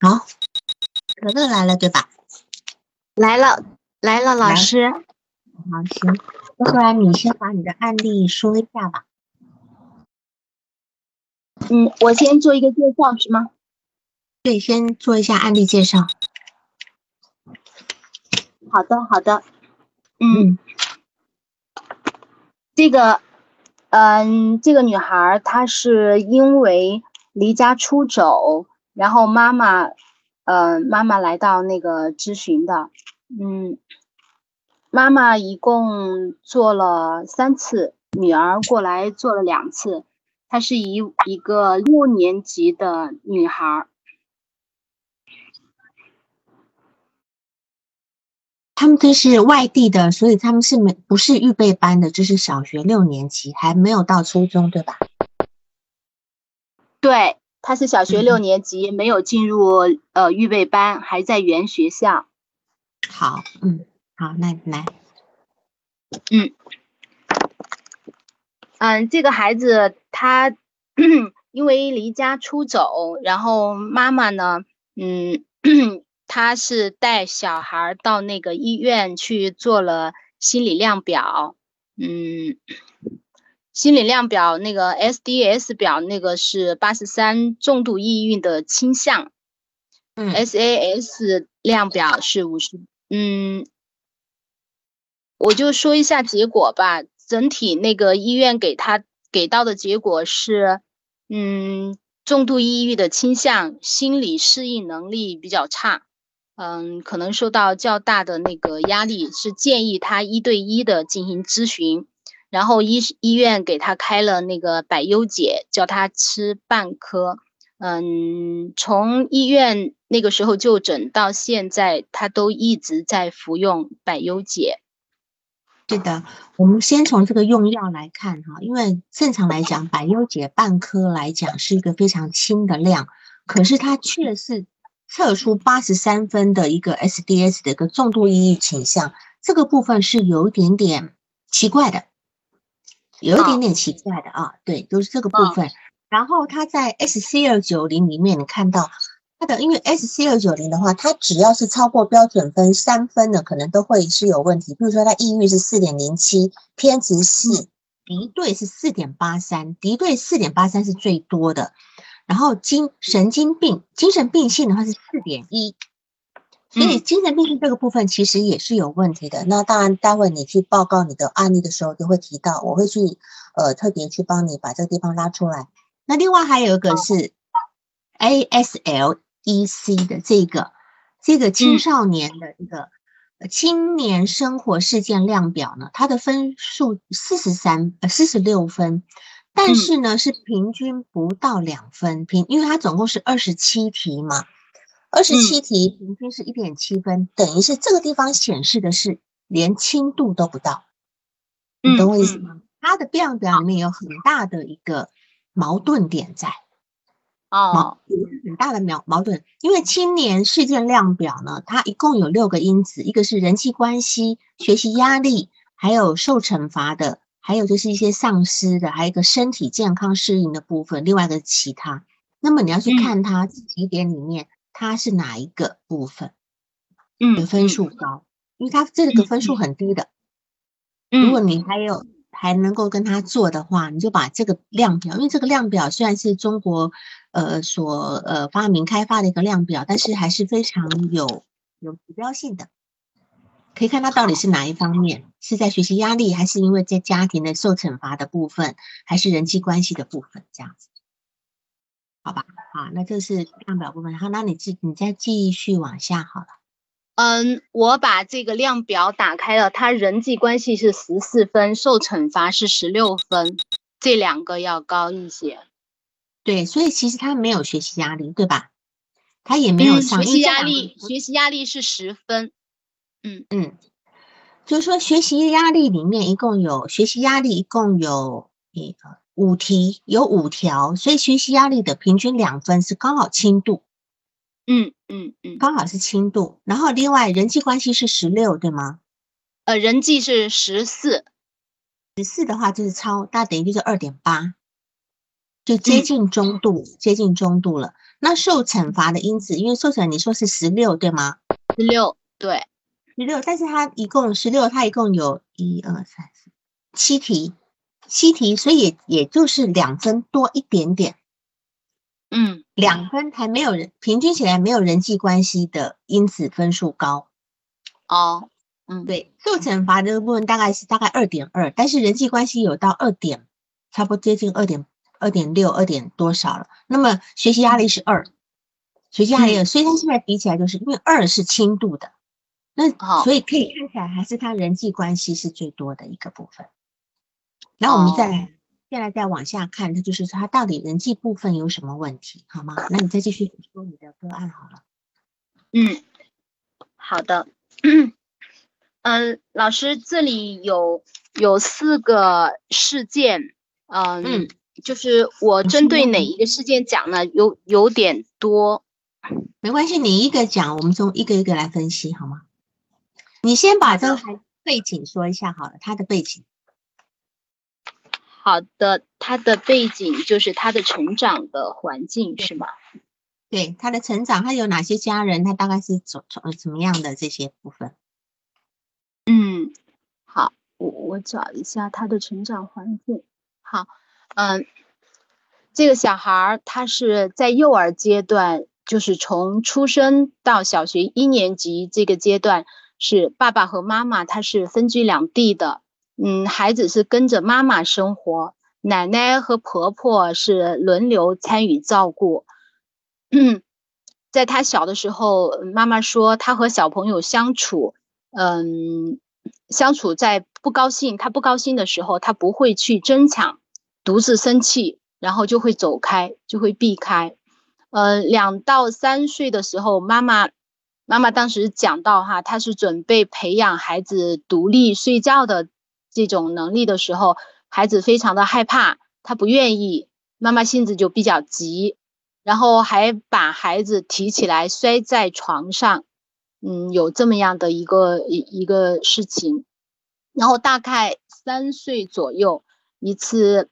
好，可乐来了，对吧？来了，来了，老师。好，行，要不然你先把你的案例说一下吧。嗯，我先做一个介绍是吗？对，先做一下案例介绍。好的，好的。嗯，这个，嗯，这个女孩她是因为离家出走，然后妈妈，呃，妈妈来到那个咨询的。嗯，妈妈一共做了三次，女儿过来做了两次。她是一一个六年级的女孩。他们这是外地的，所以他们是没不是预备班的，就是小学六年级，还没有到初中，对吧？对，他是小学六年级，没有进入呃预备班，还在原学校。好，嗯，好，那来，嗯，嗯，这个孩子他 因为离家出走，然后妈妈呢，嗯，他是带小孩到那个医院去做了心理量表，嗯，心理量表那个 SDS 表那个是八十三，重度抑郁的倾向，嗯，SAS 量表是五十。嗯，我就说一下结果吧。整体那个医院给他给到的结果是，嗯，重度抑郁的倾向，心理适应能力比较差，嗯，可能受到较大的那个压力，是建议他一对一的进行咨询。然后医医院给他开了那个百优解，叫他吃半颗。嗯，从医院那个时候就诊到现在，他都一直在服用百优解。是的，我们先从这个用药来看哈，因为正常来讲，百优解半颗来讲是一个非常轻的量，可是它却是测出八十三分的一个 SDS 的一个重度抑郁倾向，这个部分是有一点点奇怪的，有一点点奇怪的啊，对，就是这个部分。然后它在 S C 二九零里面，你看到它的，因为 S C 二九零的话，它只要是超过标准分三分的，可能都会是有问题。比如说它抑郁是四点零七，偏执是，敌对是四点八三，敌对四点八三是最多的。然后精神经病、精神病性的话是四点一，所以精神病性这个部分其实也是有问题的。那当然，待会你去报告你的案例的时候，就会提到，我会去呃特别去帮你把这个地方拉出来。那另外还有一个是 ASLEC 的这个这个青少年的一个青年生活事件量表呢，它的分数四十三呃四十六分，但是呢是平均不到两分平，因为它总共是二十七题嘛，二十七题平均是一点七分，等于是这个地方显示的是连轻度都不到，你懂我意思吗？它的量表里面有很大的一个。矛盾点在，哦，有很大的矛矛盾，因为青年事件量表呢，它一共有六个因子，一个是人际关系、学习压力，还有受惩罚的，还有就是一些丧失的，还有一个身体健康适应的部分，另外一个其他。那么你要去看它几点里面，它是哪一个部分，嗯，的分数高，因为它这个分数很低的，如果你还有。还能够跟他做的话，你就把这个量表，因为这个量表虽然是中国呃所呃发明开发的一个量表，但是还是非常有有指标性的，可以看他到底是哪一方面，是在学习压力，还是因为在家庭的受惩罚的部分，还是人际关系的部分，这样子，好吧？好，那这是量表部分，好，那你继你再继续往下好了。嗯，我把这个量表打开了，他人际关系是十四分，受惩罚是十六分，这两个要高一些。对，所以其实他没有学习压力，对吧？他也没有学习压力，学习压力是十分。嗯嗯，就是说学习压力里面一共有学习压力一共有一个五题，有五条，所以学习压力的平均两分是刚好轻度。嗯嗯嗯，刚好是轻度，然后另外人际关系是十六，对吗？呃，人际是十四，十四的话就是超，大等于就是二点八，就接近中度，接近中度了。那受惩罚的因子，因为受惩你说是十六对吗？十六对，十六，但是它一共十六，它一共有一二三四七题，七题，所以也也就是两分多一点点。嗯，两分还没有人平均起来没有人际关系的因子分数高。哦，嗯，对，受惩罚这个部分大概是大概二点二，但是人际关系有到二点，差不多接近二点二点六二点多少了。那么学习压力是二，学习压力，所以他现在比起来就是因为二是轻度的，那所以可以看起来还是他人际关系是最多的一个部分。然后我们再来。接下来再往下看，它就是他到底人际部分有什么问题，好吗？那你再继续说你的个案好了。嗯，好的。嗯，老师，这里有有四个事件，嗯，就是我针对哪一个事件讲呢？有有点多，没关系，你一个讲，我们从一个一个来分析，好吗？你先把这个背景说一下好了，他的背景。好的，他的背景就是他的成长的环境是吗？对，他的成长，他有哪些家人？他大概是怎怎怎么样的这些部分？嗯，好，我我找一下他的成长环境。好，嗯，这个小孩儿他是在幼儿阶段，就是从出生到小学一年级这个阶段，是爸爸和妈妈他是分居两地的。嗯，孩子是跟着妈妈生活，奶奶和婆婆是轮流参与照顾。嗯，在他小的时候，妈妈说他和小朋友相处，嗯，相处在不高兴，他不高兴的时候，他不会去争抢，独自生气，然后就会走开，就会避开。呃，两到三岁的时候，妈妈妈妈当时讲到哈，他是准备培养孩子独立睡觉的。这种能力的时候，孩子非常的害怕，他不愿意，妈妈性子就比较急，然后还把孩子提起来摔在床上，嗯，有这么样的一个一一个事情，然后大概三岁左右一次，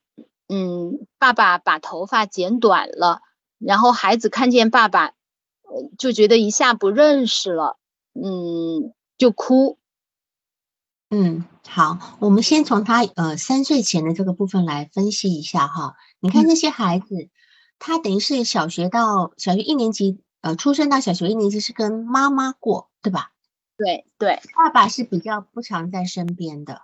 嗯，爸爸把头发剪短了，然后孩子看见爸爸，就觉得一下不认识了，嗯，就哭。嗯，好，我们先从他呃三岁前的这个部分来分析一下哈。你看这些孩子，他等于是小学到小学一年级，呃，出生到小学一年级是跟妈妈过，对吧？对对，爸爸是比较不常在身边的。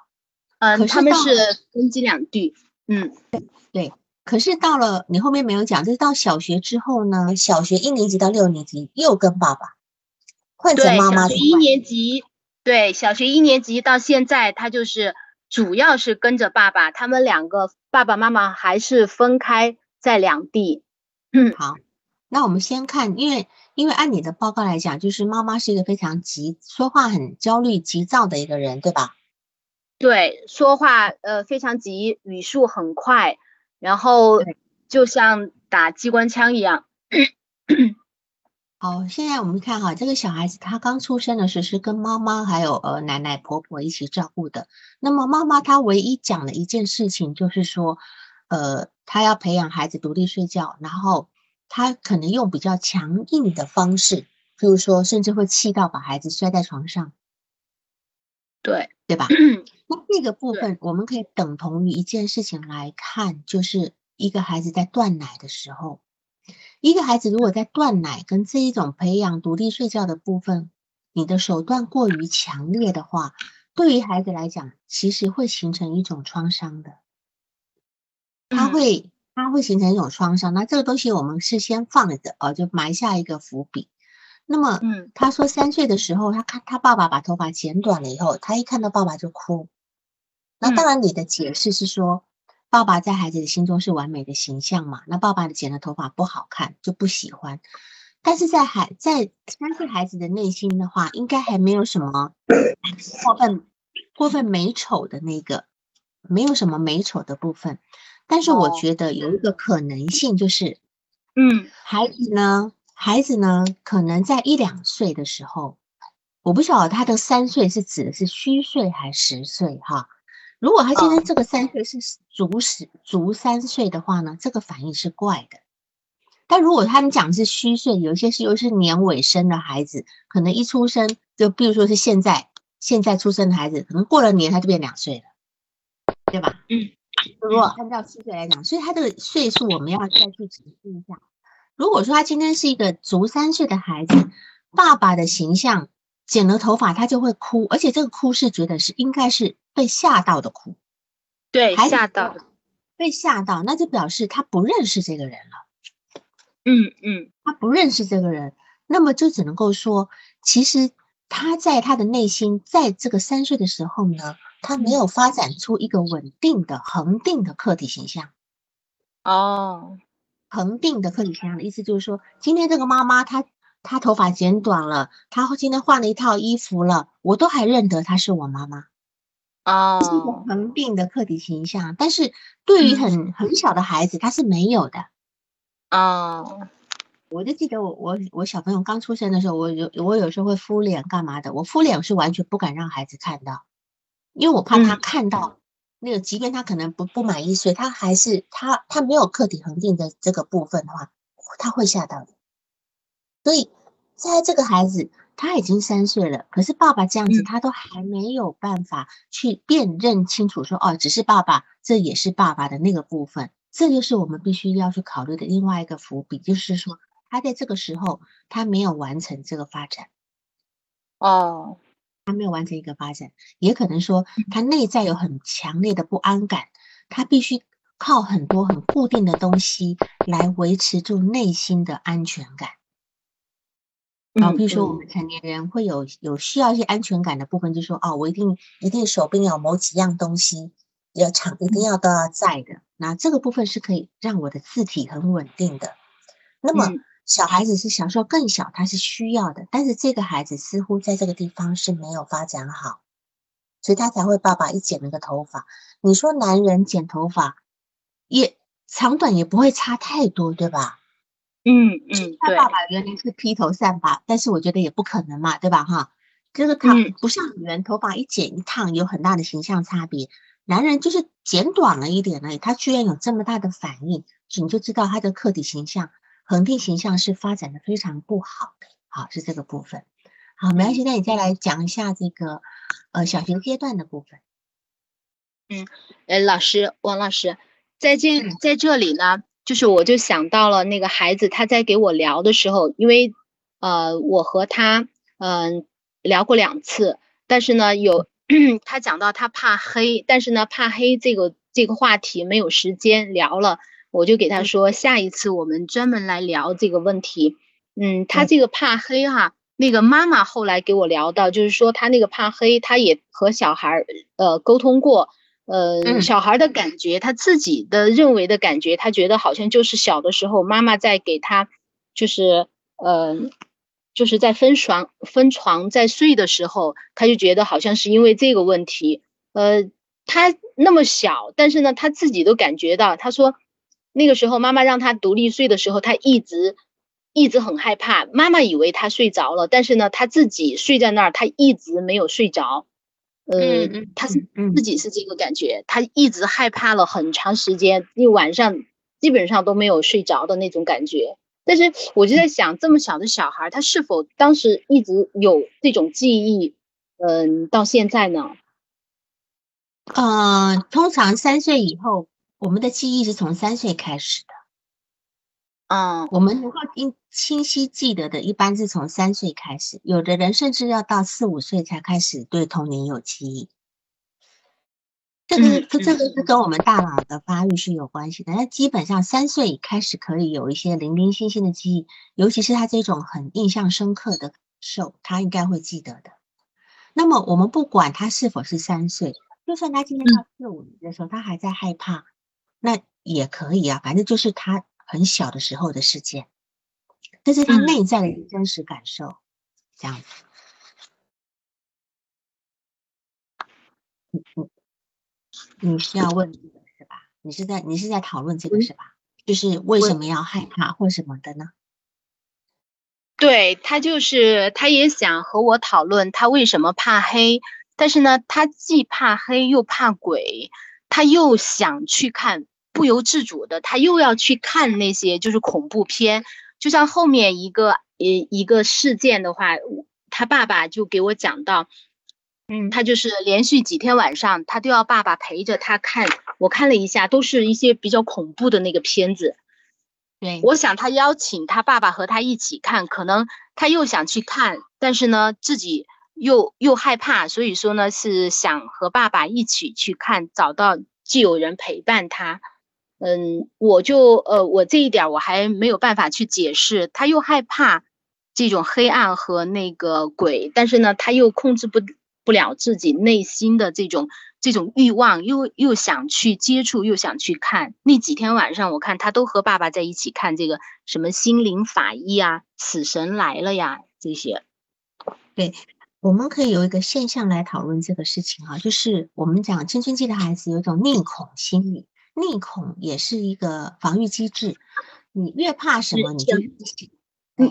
嗯，他们是分居两地。嗯，对对。可是到了你后面没有讲，就是到小学之后呢，小学一年级到六年级又跟爸爸换成妈妈。小学一年级。对，小学一年级到现在，他就是主要是跟着爸爸，他们两个爸爸妈妈还是分开在两地。嗯，好，那我们先看，因为因为按你的报告来讲，就是妈妈是一个非常急，说话很焦虑、急躁的一个人，对吧？对，说话呃非常急，语速很快，然后就像打机关枪一样。好，现在我们看哈，这个小孩子他刚出生的时候是跟妈妈还有呃奶奶婆婆一起照顾的。那么妈妈她唯一讲的一件事情就是说，呃，她要培养孩子独立睡觉，然后她可能用比较强硬的方式，譬如说甚至会气到把孩子摔在床上。对，对吧？那这个部分我们可以等同于一件事情来看，就是一个孩子在断奶的时候。一个孩子如果在断奶跟这一种培养独立睡觉的部分，你的手段过于强烈的话，对于孩子来讲，其实会形成一种创伤的。他会，他会形成一种创伤。那这个东西我们是先放着，呃，就埋下一个伏笔。那么，嗯，他说三岁的时候，他看他爸爸把头发剪短了以后，他一看到爸爸就哭。那当然，你的解释是说。爸爸在孩子的心中是完美的形象嘛？那爸爸的剪的头发不好看，就不喜欢。但是在孩在三岁孩子的内心的话，应该还没有什么过分过分美丑的那个，没有什么美丑的部分。但是我觉得有一个可能性就是，嗯，孩子呢，孩子呢，可能在一两岁的时候，我不晓得他的三岁是指的是虚岁还是实岁哈。如果他今天这个三岁是足十足三岁的话呢，这个反应是怪的。但如果他们讲是虚岁，有些是又是年尾生的孩子，可能一出生就，比如说是现在现在出生的孩子，可能过了年他就变两岁了，对吧？嗯。如果按照虚岁来讲，所以他这个岁数我们要再去解释一下。如果说他今天是一个足三岁的孩子，爸爸的形象剪了头发他就会哭，而且这个哭是觉得是应该是被吓到的哭。对，吓到，被吓到，那就表示他不认识这个人了。嗯嗯，他不认识这个人，那么就只能够说，其实他在他的内心，在这个三岁的时候呢，他没有发展出一个稳定的、恒定的客体形象。哦，恒定的客体形象的意思就是说，今天这个妈妈她她头发剪短了，她今天换了一套衣服了，我都还认得她是我妈妈。哦，是一个恒定的客体形象，但是对于很很小的孩子，他是没有的。哦，我就记得我我我小朋友刚出生的时候，我有我有时候会敷脸干嘛的？我敷脸是完全不敢让孩子看到，因为我怕他看到那个，即便他可能不不满意，所以，他还是他他没有客体恒定的这个部分的话，他会吓到的。所以在这个孩子。他已经三岁了，可是爸爸这样子，他都还没有办法去辨认清楚，说哦，只是爸爸，这也是爸爸的那个部分，这就是我们必须要去考虑的另外一个伏笔，就是说他在这个时候他没有完成这个发展，哦，他没有完成一个发展，也可能说他内在有很强烈的不安感，他必须靠很多很固定的东西来维持住内心的安全感。然后，比如说我们成年人会有有需要一些安全感的部分，就说哦，我一定一定手边有某几样东西要长一定要都要在的。那这个部分是可以让我的字体很稳定的。那么小孩子是小时候更小，他是需要的，但是这个孩子似乎在这个地方是没有发展好，所以他才会爸爸一剪了个头发。你说男人剪头发也长短也不会差太多，对吧？嗯嗯，他爸爸原来是披头散发，但是我觉得也不可能嘛，对吧？哈，这个他不像女人头发一剪一烫有很大的形象差别，男人就是剪短了一点而已，他居然有这么大的反应，你就知道他的客体形象、恒定形象是发展的非常不好的。好，是这个部分。好，没关系，那你再来讲一下这个呃小学阶段的部分。嗯，呃，老师，王老师，在这在这里呢。就是我就想到了那个孩子，他在给我聊的时候，因为，呃，我和他嗯聊过两次，但是呢，有 他讲到他怕黑，但是呢，怕黑这个这个话题没有时间聊了，我就给他说下一次我们专门来聊这个问题。嗯，他这个怕黑哈，那个妈妈后来给我聊到，就是说他那个怕黑，他也和小孩呃沟通过。呃，小孩的感觉，他自己的认为的感觉，他觉得好像就是小的时候妈妈在给他，就是呃，就是在分床分床在睡的时候，他就觉得好像是因为这个问题。呃，他那么小，但是呢，他自己都感觉到，他说那个时候妈妈让他独立睡的时候，他一直一直很害怕。妈妈以为他睡着了，但是呢，他自己睡在那儿，他一直没有睡着。呃，他是自己是这个感觉，他一直害怕了很长时间，一晚上基本上都没有睡着的那种感觉。但是我就在想，这么小的小孩，他是否当时一直有这种记忆？嗯，到现在呢？呃，通常三岁以后，我们的记忆是从三岁开始的。嗯，我们能够清清晰记得的，一般是从三岁开始，有的人甚至要到四五岁才开始对童年有记忆。这个，这个是跟我们大脑的发育是有关系的。那基本上三岁开始可以有一些零零星星的记忆，尤其是他这种很印象深刻的受，他应该会记得的。那么我们不管他是否是三岁，就算他今天到四五年的时候，他还在害怕，那也可以啊，反正就是他。很小的时候的事件，这是他内在的一个真实感受，这样子。你你你是要问这个是吧？你是在你是在讨论这个是吧？就是为什么要害怕或什么的呢？对他就是他也想和我讨论他为什么怕黑，但是呢，他既怕黑又怕鬼，他又想去看。不由自主的，他又要去看那些就是恐怖片，就像后面一个一一个事件的话，他爸爸就给我讲到，嗯，他就是连续几天晚上，他都要爸爸陪着他看。我看了一下，都是一些比较恐怖的那个片子。对，我想他邀请他爸爸和他一起看，可能他又想去看，但是呢，自己又又害怕，所以说呢，是想和爸爸一起去看，找到既有人陪伴他。嗯，我就呃，我这一点我还没有办法去解释。他又害怕这种黑暗和那个鬼，但是呢，他又控制不不了自己内心的这种这种欲望，又又想去接触，又想去看。那几天晚上，我看他都和爸爸在一起看这个什么心灵法医啊，死神来了呀这些。对，我们可以有一个现象来讨论这个事情啊，就是我们讲青春期的孩子有一种逆恐心理。逆恐也是一个防御机制，你越怕什么，你就越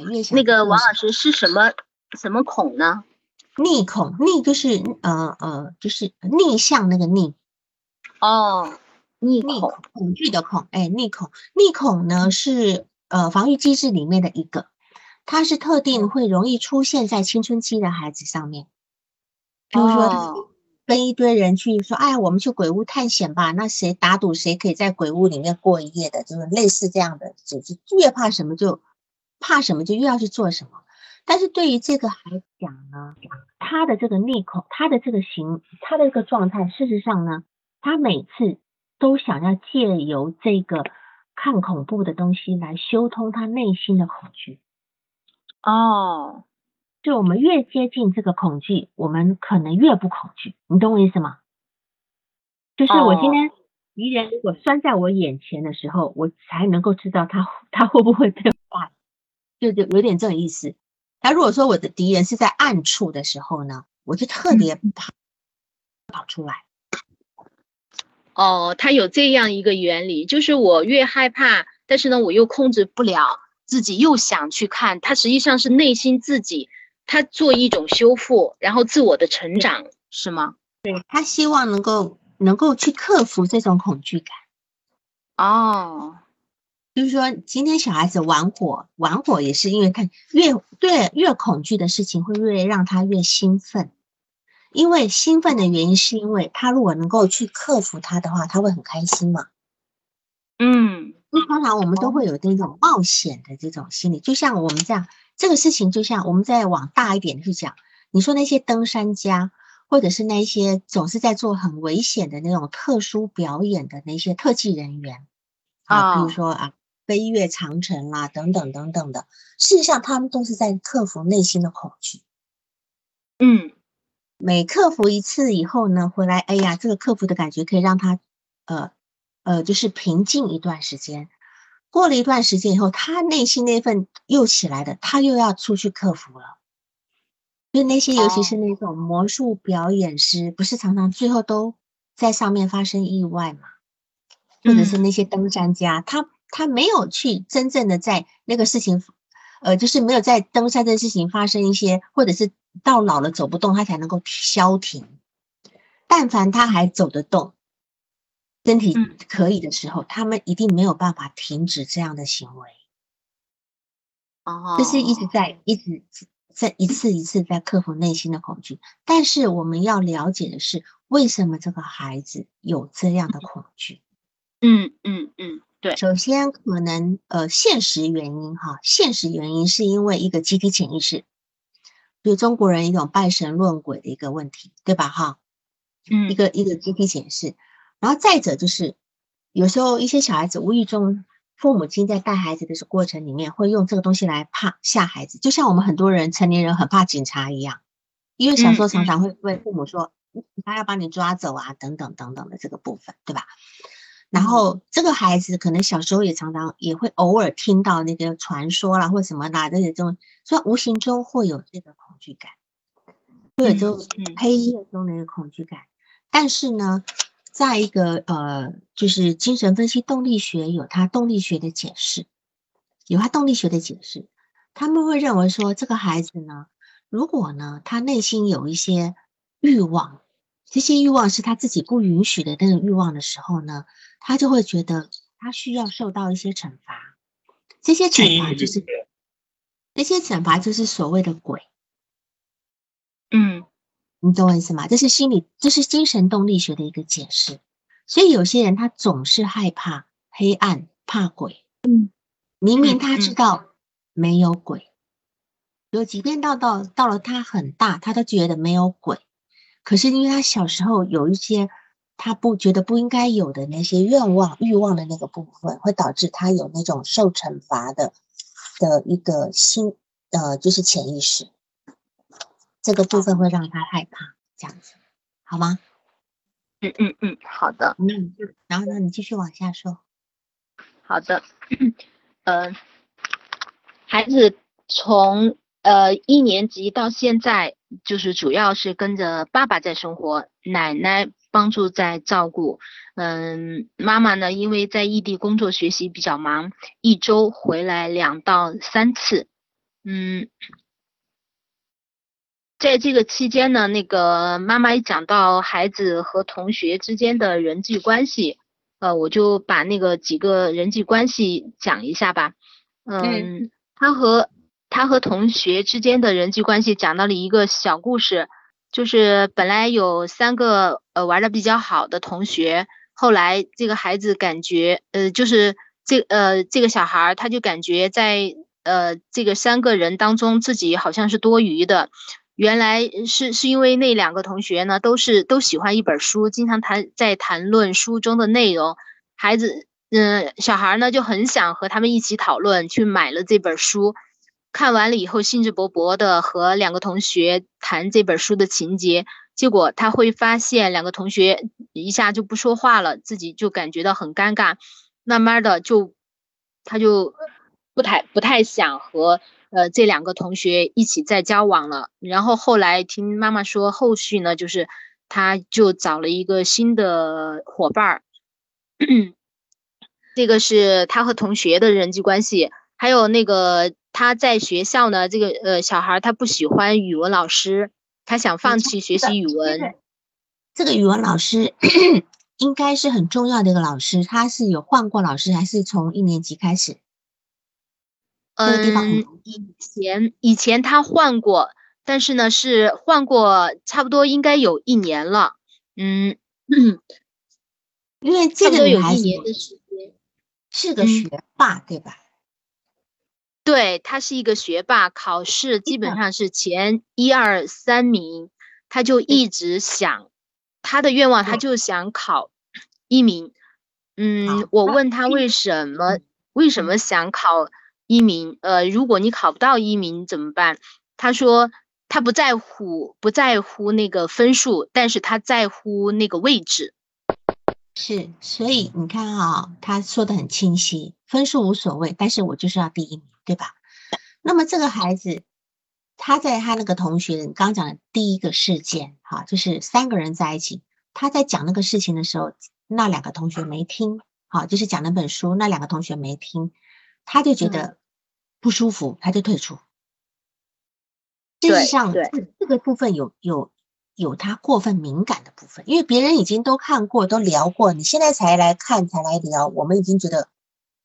越想。那个王老师是什么什么恐呢？逆恐，逆就是呃呃，就是逆向那个逆。哦，逆恐，恐惧的恐，哎，逆恐，逆恐呢是呃防御机制里面的一个，它是特定会容易出现在青春期的孩子上面，比如说。跟一堆人去说，哎，我们去鬼屋探险吧。那谁打赌谁可以在鬼屋里面过一夜的，就是类似这样的组织。越怕什么就怕什么，就越要去做什么。但是对于这个孩子讲呢，他的这个逆口，他的这个行，他的这个状态，事实上呢，他每次都想要借由这个看恐怖的东西来修通他内心的恐惧。哦。就我们越接近这个恐惧，我们可能越不恐惧，你懂我意思吗？就是我今天敌人如果拴在我眼前的时候，我才能够知道他他会不会被 画，就就有点这种意思。那如果说我的敌人是在暗处的时候呢，我就特别怕跑出来。哦，它有这样一个原理，就是我越害怕，但是呢，我又控制不了自己，又想去看，它实际上是内心自己。他做一种修复，然后自我的成长，是吗？对他希望能够能够去克服这种恐惧感。哦，就是说，今天小孩子玩火，玩火也是因为他越对越恐惧的事情会越让他越兴奋，因为兴奋的原因是因为他如果能够去克服他的话，他会很开心嘛。嗯，通常我们都会有这种冒险的这种心理，就像我们这样。这个事情就像我们再往大一点去讲，你说那些登山家，或者是那些总是在做很危险的那种特殊表演的那些特技人员啊，比如说啊飞越长城啦等等等等的，事实上他们都是在克服内心的恐惧。嗯，每克服一次以后呢，回来哎呀，这个克服的感觉可以让他呃呃就是平静一段时间。过了一段时间以后，他内心那份又起来的，他又要出去克服了。就那些，尤其是那种魔术表演师，不是常常最后都在上面发生意外嘛？或者是那些登山家，他他没有去真正的在那个事情，呃，就是没有在登山这事情发生一些，或者是到老了走不动，他才能够消停。但凡他还走得动。身体可以的时候，他们一定没有办法停止这样的行为。哦，这是一直在一直在一次一次在克服内心的恐惧。但是我们要了解的是，为什么这个孩子有这样的恐惧？嗯嗯嗯，对。首先，可能呃，现实原因哈，现实原因是因为一个集体潜意识，就中国人一种拜神论鬼的一个问题，对吧？哈，嗯，一个一个集体潜意识。然后再者就是，有时候一些小孩子无意中，父母亲在带孩子的过程里面，会用这个东西来怕吓孩子，就像我们很多人成年人很怕警察一样，因为小时候常常会问父母说，他要把你抓走啊，等等等等的这个部分，对吧？然后这个孩子可能小时候也常常也会偶尔听到那个传说啦，或什么啦，这些这种，所以无形中会有这个恐惧感，会有这种黑夜中的一个恐惧感，但是呢。再一个，呃，就是精神分析动力学有它动力学的解释，有它动力学的解释。他们会认为说，这个孩子呢，如果呢，他内心有一些欲望，这些欲望是他自己不允许的那种欲望的时候呢，他就会觉得他需要受到一些惩罚，这些惩罚就是这些惩罚就是所谓的鬼。嗯，你懂我意思吗？这是心理，这是精神动力学的一个解释。所以有些人他总是害怕黑暗，怕鬼。嗯，明明他知道没有鬼，有即便到到到了他很大，他都觉得没有鬼。可是因为他小时候有一些他不觉得不应该有的那些愿望、欲望的那个部分，会导致他有那种受惩罚的的一个心，呃，就是潜意识。这个部分会让他害怕，这样子，好吗？嗯嗯嗯，好的。那你就，然后呢，你继续往下说。好的，嗯，孩子从呃一年级到现在，就是主要是跟着爸爸在生活，奶奶帮助在照顾。嗯，妈妈呢，因为在异地工作学习比较忙，一周回来两到三次。嗯。在这个期间呢，那个妈妈一讲到孩子和同学之间的人际关系，呃，我就把那个几个人际关系讲一下吧。嗯，他和他和同学之间的人际关系讲到了一个小故事，就是本来有三个呃玩的比较好的同学，后来这个孩子感觉呃就是这呃这个小孩他就感觉在呃这个三个人当中自己好像是多余的。原来是是因为那两个同学呢，都是都喜欢一本书，经常谈在谈论书中的内容。孩子，嗯，小孩呢就很想和他们一起讨论，去买了这本书。看完了以后，兴致勃勃的和两个同学谈这本书的情节。结果他会发现，两个同学一下就不说话了，自己就感觉到很尴尬。慢慢的就，他就不太不太想和。呃，这两个同学一起在交往了，然后后来听妈妈说，后续呢，就是他就找了一个新的伙伴儿，这个是他和同学的人际关系，还有那个他在学校呢，这个呃小孩他不喜欢语文老师，他想放弃学习语文。这个语文老师 应该是很重要的一个老师，他是有换过老师，还是从一年级开始？嗯，以前以前他换过，但是呢是换过差不多应该有一年了。嗯，因为这个有一年的时间，是个学霸对吧？对他是一个学霸，考试基本上是前一二三名，他就一直想他的愿望，他就想考一名。嗯，我问他为什么为什么想考？一名，呃，如果你考不到一名怎么办？他说他不在乎，不在乎那个分数，但是他在乎那个位置。是，所以你看啊，他说的很清晰，分数无所谓，但是我就是要第一名，对吧？那么这个孩子，他在他那个同学刚讲的第一个事件，哈，就是三个人在一起，他在讲那个事情的时候，那两个同学没听，好，就是讲那本书，那两个同学没听。他就觉得不舒服，他就退出。事实上，这这个部分有有有他过分敏感的部分，因为别人已经都看过、都聊过，你现在才来看、才来聊，我们已经觉得，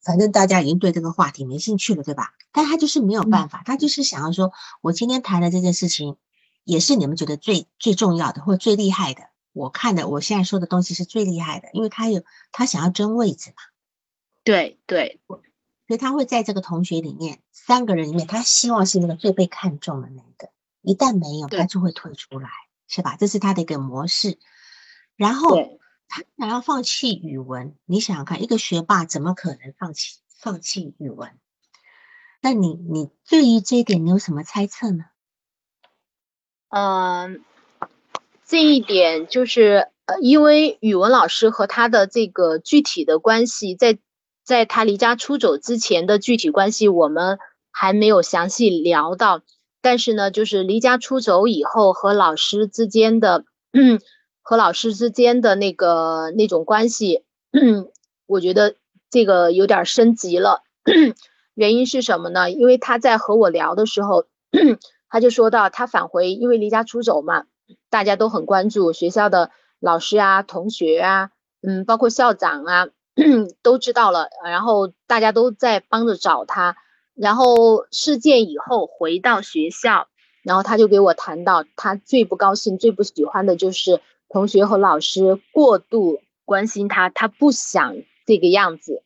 反正大家已经对这个话题没兴趣了，对吧？但他就是没有办法，他就是想要说，我今天谈的这件事情，也是你们觉得最最重要的或最厉害的。我看的，我现在说的东西是最厉害的，因为他有他想要争位置嘛。对对。所以他会在这个同学里面，三个人里面，他希望是那个最被看重的那个。一旦没有，他就会退出来，是吧？这是他的一个模式。然后他想要放弃语文，你想想看，一个学霸怎么可能放弃放弃语文？那你你对于这一点，你有什么猜测呢？嗯，这一点就是呃，因为语文老师和他的这个具体的关系在。在他离家出走之前的具体关系，我们还没有详细聊到。但是呢，就是离家出走以后和老师之间的，和老师之间的那个那种关系，我觉得这个有点升级了。原因是什么呢？因为他在和我聊的时候，他就说到他返回，因为离家出走嘛，大家都很关注学校的老师啊、同学啊，嗯，包括校长啊。都知道了，然后大家都在帮着找他。然后事件以后回到学校，然后他就给我谈到，他最不高兴、最不喜欢的就是同学和老师过度关心他，他不想这个样子，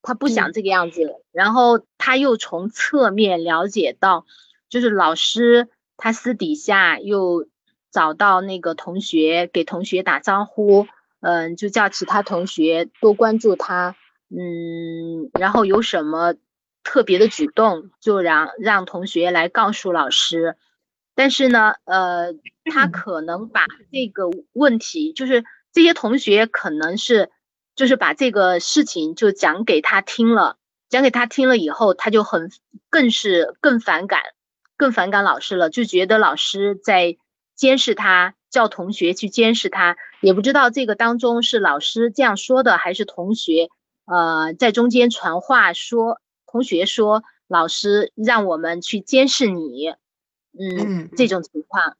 他不想这个样子。然后他又从侧面了解到，就是老师他私底下又找到那个同学，给同学打招呼。嗯，就叫其他同学多关注他，嗯，然后有什么特别的举动，就让让同学来告诉老师。但是呢，呃，他可能把这个问题，就是这些同学可能是，就是把这个事情就讲给他听了，讲给他听了以后，他就很更是更反感，更反感老师了，就觉得老师在监视他。叫同学去监视他，也不知道这个当中是老师这样说的，还是同学呃在中间传话说，同学说老师让我们去监视你，嗯，这种情况，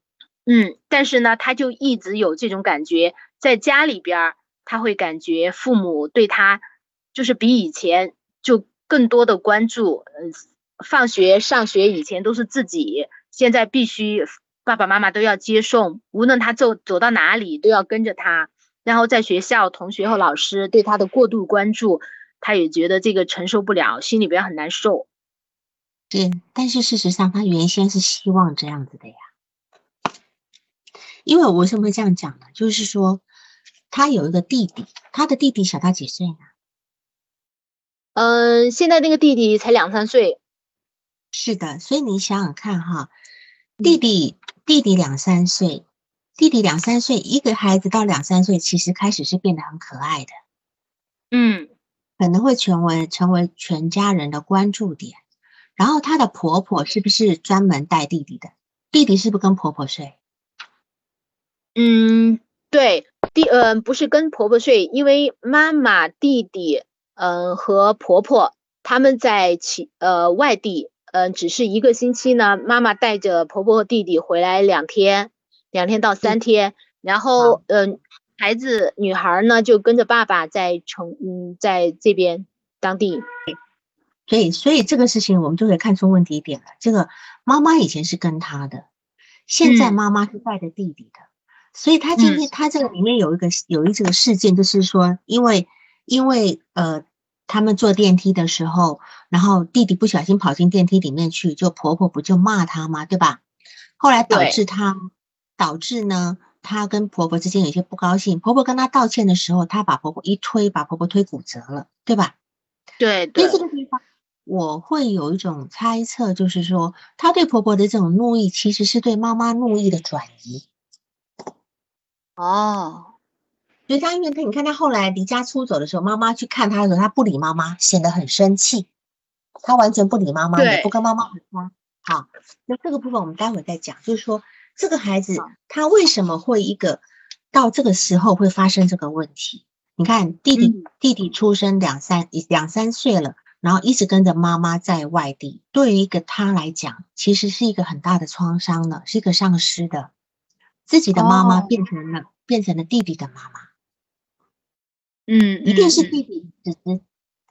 嗯，但是呢，他就一直有这种感觉，在家里边儿他会感觉父母对他就是比以前就更多的关注，嗯，放学上学以前都是自己，现在必须。爸爸妈妈都要接送，无论他走走到哪里都要跟着他。然后在学校，同学和老师对他的过度关注，他也觉得这个承受不了，心里边很难受。对，但是事实上他原先是希望这样子的呀。因为我为什么会这样讲呢？就是说他有一个弟弟，他的弟弟小他几岁呢？嗯，现在那个弟弟才两三岁。是的，所以你想想看哈，弟弟。弟弟两三岁，弟弟两三岁，一个孩子到两三岁，其实开始是变得很可爱的，嗯，可能会成为成为全家人的关注点。然后她的婆婆是不是专门带弟弟的？弟弟是不是跟婆婆睡？嗯，对，弟，嗯，不是跟婆婆睡，因为妈妈、弟弟，嗯，和婆婆他们在其呃外地。嗯，只是一个星期呢。妈妈带着婆婆和弟弟回来两天，两天到三天。然后，嗯，孩子女孩呢就跟着爸爸在城，嗯，在这边当地。所以，所以这个事情我们就可以看出问题点了。这个妈妈以前是跟他的，现在妈妈是带着弟弟的。所以他今天他这个里面有一个有一这个事件，就是说，因为因为呃。他们坐电梯的时候，然后弟弟不小心跑进电梯里面去，就婆婆不就骂他吗？对吧？后来导致他导致呢，他跟婆婆之间有些不高兴。婆婆跟他道歉的时候，他把婆婆一推，把婆婆推骨折了，对吧？对对。这个地方，我会有一种猜测，就是说，他对婆婆的这种怒意，其实是对妈妈怒意的转移。哦。所以他因为他，你看他后来离家出走的时候，妈妈去看他的时候，他不理妈妈，显得很生气。他完全不理妈妈，也不跟妈妈回家。好，那这个部分我们待会再讲。就是说，这个孩子他为什么会一个到这个时候会发生这个问题？你看弟弟弟弟出生两三两三岁了，然后一直跟着妈妈在外地，对于一个他来讲，其实是一个很大的创伤了，是一个丧失的，自己的妈妈变成了变成了弟弟的妈妈。嗯，一定是弟弟只是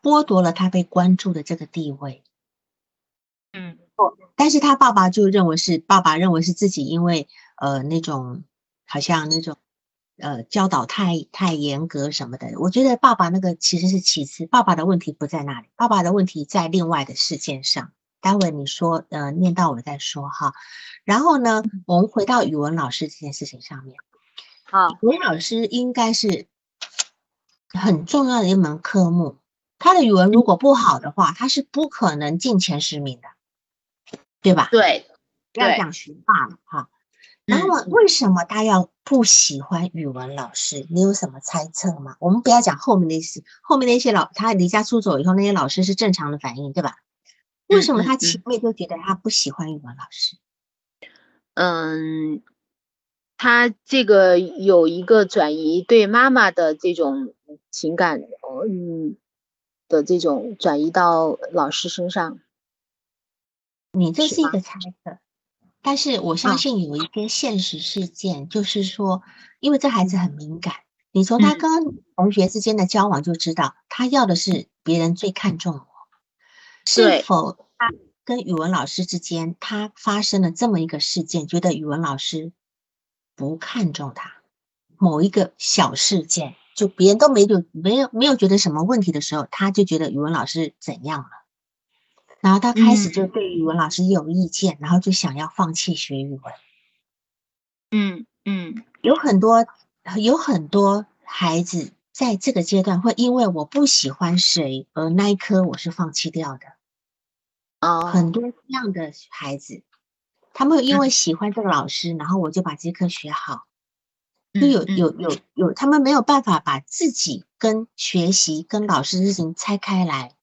剥夺了他被关注的这个地位。嗯，不，但是他爸爸就认为是爸爸认为是自己因为呃那种好像那种呃教导太太严格什么的。我觉得爸爸那个其实是其次，爸爸的问题不在那里，爸爸的问题在另外的事件上。待会你说呃念到我再说哈。然后呢，我们回到语文老师这件事情上面。好，语文老师应该是。很重要的一门科目，他的语文如果不好的话，他是不可能进前十名的，对吧？对，不要讲学霸了哈。然后为什么他要不喜欢语文老师？你有什么猜测吗？我们不要讲后面那些，后面那些老他离家出走以后，那些老师是正常的反应，对吧？为什么他前面就觉得他不喜欢语文老师？嗯。他这个有一个转移对妈妈的这种情感，嗯，的这种转移到老师身上。你这是一个猜测，但是我相信有一些现实事件，就是说，因为这孩子很敏感，你从他跟同学之间的交往就知道，他要的是别人最看重我。是否他跟语文老师之间，他发生了这么一个事件，觉得语文老师不看重他，某一个小事件，就别人都没有没有没有觉得什么问题的时候，他就觉得语文老师怎样了，然后他开始就对语文老师有意见，然后就想要放弃学语文。嗯嗯，有很多有很多孩子在这个阶段会因为我不喜欢谁而那一科我是放弃掉的。哦，很多这样的孩子，他们因为喜欢这个老师，然后我就把这课学好，就有有有有，他们没有办法把自己跟学习跟老师事情拆开来，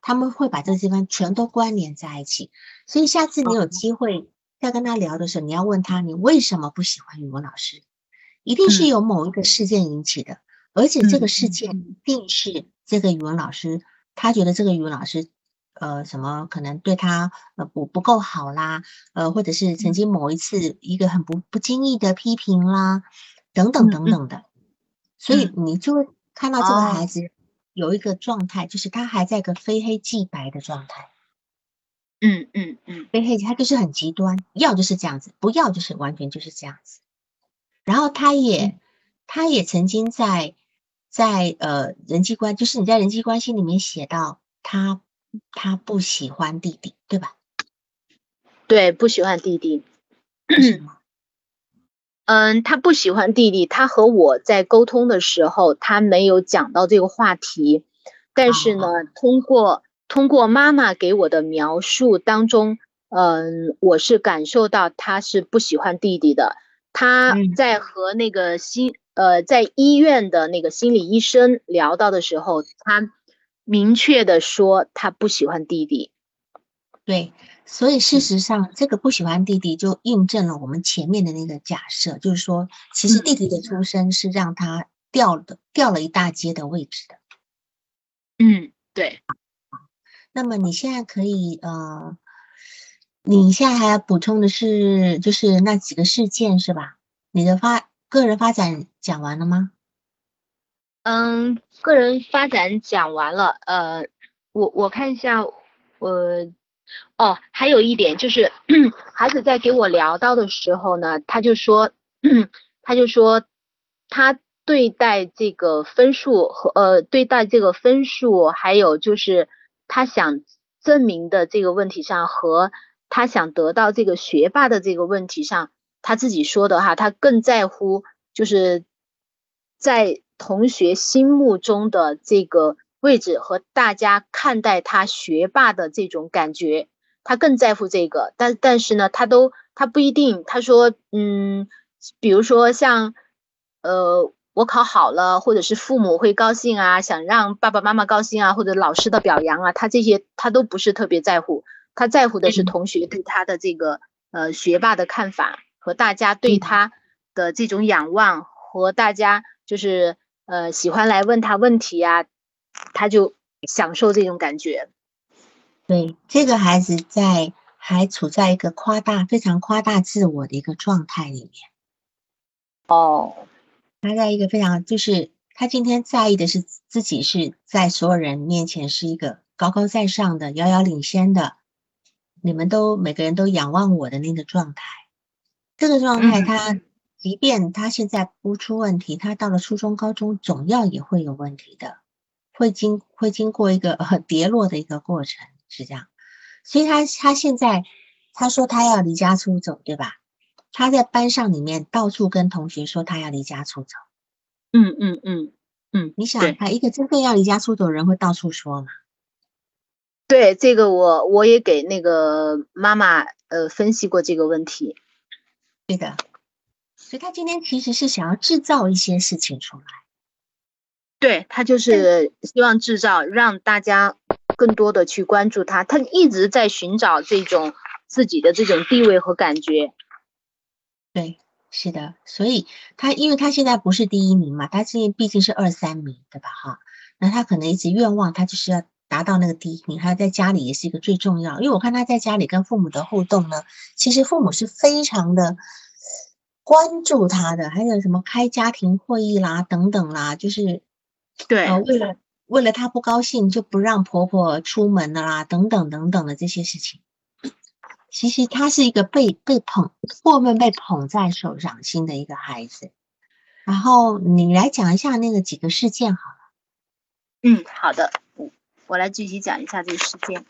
他们会把这个地方全都关联在一起。所以下次你有机会。在跟他聊的时候，你要问他你为什么不喜欢语文老师？一定是有某一个事件引起的，而且这个事件一定是这个语文老师他觉得这个语文老师呃什么可能对他呃不不够好啦，呃或者是曾经某一次一个很不不经意的批评啦，等等等等的，所以你就会看到这个孩子有一个状态，就是他还在一个非黑即白的状态。嗯嗯嗯，非黑他就是很极端，要就是这样子，不要就是完全就是这样子。然后他也，他也曾经在在呃人际关，就是你在人际关系里面写到他他不喜欢弟弟，对吧？对，不喜欢弟弟。嗯，他不喜欢弟弟。他和我在沟通的时候，他没有讲到这个话题，但是呢，通过。通过妈妈给我的描述当中，嗯，我是感受到他是不喜欢弟弟的。他在和那个心呃在医院的那个心理医生聊到的时候，他明确的说他不喜欢弟弟。对，所以事实上这个不喜欢弟弟就印证了我们前面的那个假设，就是说其实弟弟的出生是让他掉的掉了一大截的位置的。嗯，对。那么你现在可以呃，你现在还要补充的是，就是那几个事件是吧？你的发个人发展讲完了吗？嗯，个人发展讲完了。呃，我我看一下，我哦，还有一点就是，孩子在给我聊到的时候呢，他就说，他就说他对待这个分数和呃对待这个分数，还有就是。他想证明的这个问题上，和他想得到这个学霸的这个问题上，他自己说的哈，他更在乎就是在同学心目中的这个位置和大家看待他学霸的这种感觉，他更在乎这个。但但是呢，他都他不一定。他说，嗯，比如说像，呃。我考好了，或者是父母会高兴啊，想让爸爸妈妈高兴啊，或者老师的表扬啊，他这些他都不是特别在乎，他在乎的是同学对他的这个呃学霸的看法和大家对他的这种仰望和大家就是呃喜欢来问他问题呀，他就享受这种感觉。对，这个孩子在还处在一个夸大非常夸大自我的一个状态里面。哦。他在一个非常，就是他今天在意的是自己是在所有人面前是一个高高在上的、遥遥领先的，你们都每个人都仰望我的那个状态。这个状态，他即便他现在不出问题，他到了初中、高中总要也会有问题的，会经会经过一个跌落的一个过程，是这样。所以他他现在他说他要离家出走，对吧？他在班上里面到处跟同学说他要离家出走。嗯嗯嗯嗯，你想，他一个真正要离家出走的人会到处说吗？对，这个我我也给那个妈妈呃分析过这个问题。对的，所以他今天其实是想要制造一些事情出来。对他就是希望制造让大家更多的去关注他，他一直在寻找这种自己的这种地位和感觉。对，是的，所以他因为他现在不是第一名嘛，他现在毕竟是二三名，对吧？哈，那他可能一直愿望，他就是要达到那个第一名。还有在家里也是一个最重要，因为我看他在家里跟父母的互动呢，其实父母是非常的，关注他的，还有什么开家庭会议啦，等等啦，就是对，呃，为了为了她不高兴就不让婆婆出门的啦，等等等等的这些事情。其实她是一个被被捧过分被捧在手掌心的一个孩子。然后你来讲一下那个几个事件好了。嗯，好的，我来具体讲一下这个事件。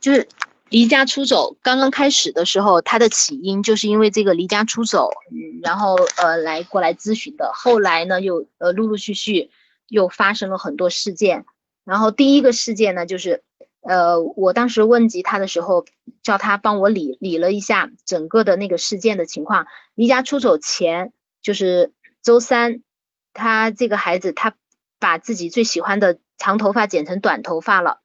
就是离家出走，刚刚开始的时候，他的起因就是因为这个离家出走，嗯，然后呃来过来咨询的。后来呢，又呃陆陆续续又发生了很多事件。然后第一个事件呢，就是呃我当时问及他的时候，叫他帮我理理了一下整个的那个事件的情况。离家出走前。就是周三，他这个孩子他把自己最喜欢的长头发剪成短头发了。